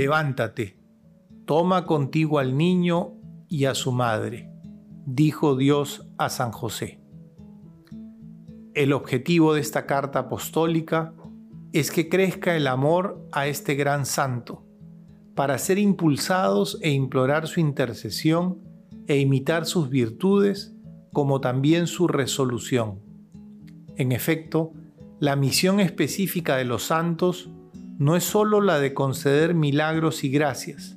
Levántate, toma contigo al niño y a su madre, dijo Dios a San José. El objetivo de esta carta apostólica es que crezca el amor a este gran santo, para ser impulsados e implorar su intercesión e imitar sus virtudes, como también su resolución. En efecto, la misión específica de los santos no es sólo la de conceder milagros y gracias,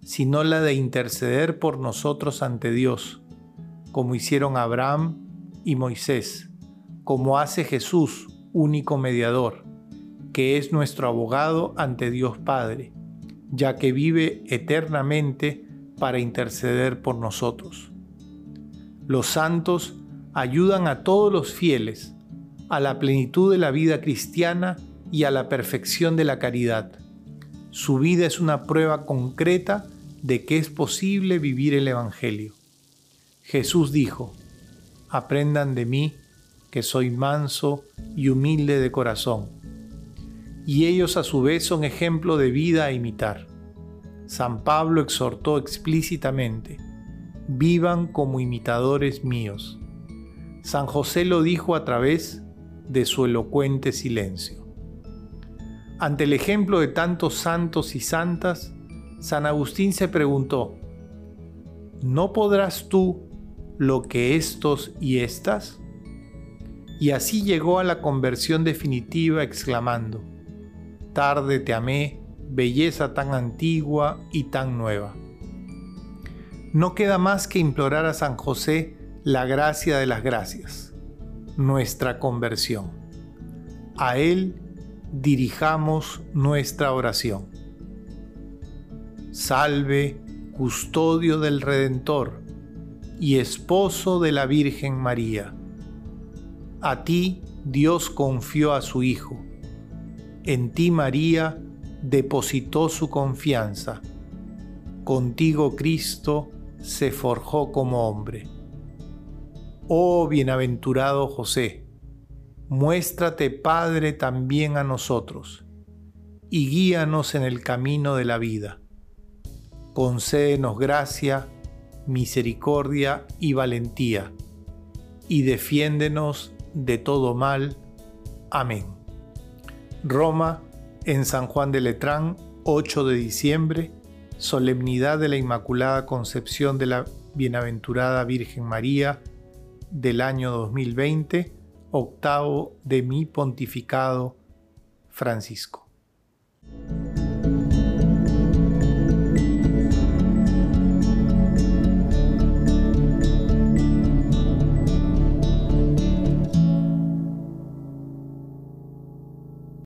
sino la de interceder por nosotros ante Dios, como hicieron Abraham y Moisés, como hace Jesús, único mediador, que es nuestro abogado ante Dios Padre, ya que vive eternamente para interceder por nosotros. Los santos ayudan a todos los fieles a la plenitud de la vida cristiana y a la perfección de la caridad. Su vida es una prueba concreta de que es posible vivir el Evangelio. Jesús dijo, aprendan de mí, que soy manso y humilde de corazón. Y ellos a su vez son ejemplo de vida a imitar. San Pablo exhortó explícitamente, vivan como imitadores míos. San José lo dijo a través de su elocuente silencio. Ante el ejemplo de tantos santos y santas, San Agustín se preguntó, ¿no podrás tú lo que estos y estas? Y así llegó a la conversión definitiva exclamando, tarde te amé, belleza tan antigua y tan nueva. No queda más que implorar a San José la gracia de las gracias, nuestra conversión. A Él dirijamos nuestra oración. Salve, custodio del Redentor y esposo de la Virgen María. A ti Dios confió a su Hijo. En ti María depositó su confianza. Contigo Cristo se forjó como hombre. Oh bienaventurado José, muéstrate Padre también a nosotros, y guíanos en el camino de la vida. Concédenos gracia, misericordia y valentía, y defiéndenos de todo mal. Amén. Roma, en San Juan de Letrán, 8 de diciembre, solemnidad de la Inmaculada Concepción de la Bienaventurada Virgen María del año 2020, octavo de mi pontificado Francisco.